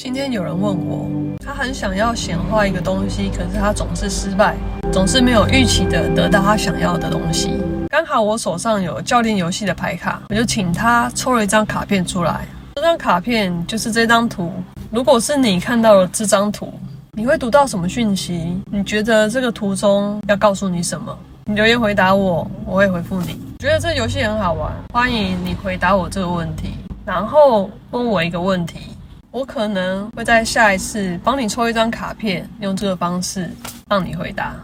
今天有人问我，他很想要显化一个东西，可是他总是失败，总是没有预期的得到他想要的东西。刚好我手上有教练游戏的牌卡，我就请他抽了一张卡片出来。这张卡片就是这张图。如果是你看到了这张图，你会读到什么讯息？你觉得这个图中要告诉你什么？你留言回答我，我会回复你。觉得这游戏很好玩，欢迎你回答我这个问题，然后问我一个问题。我可能会在下一次帮你抽一张卡片，用这个方式让你回答。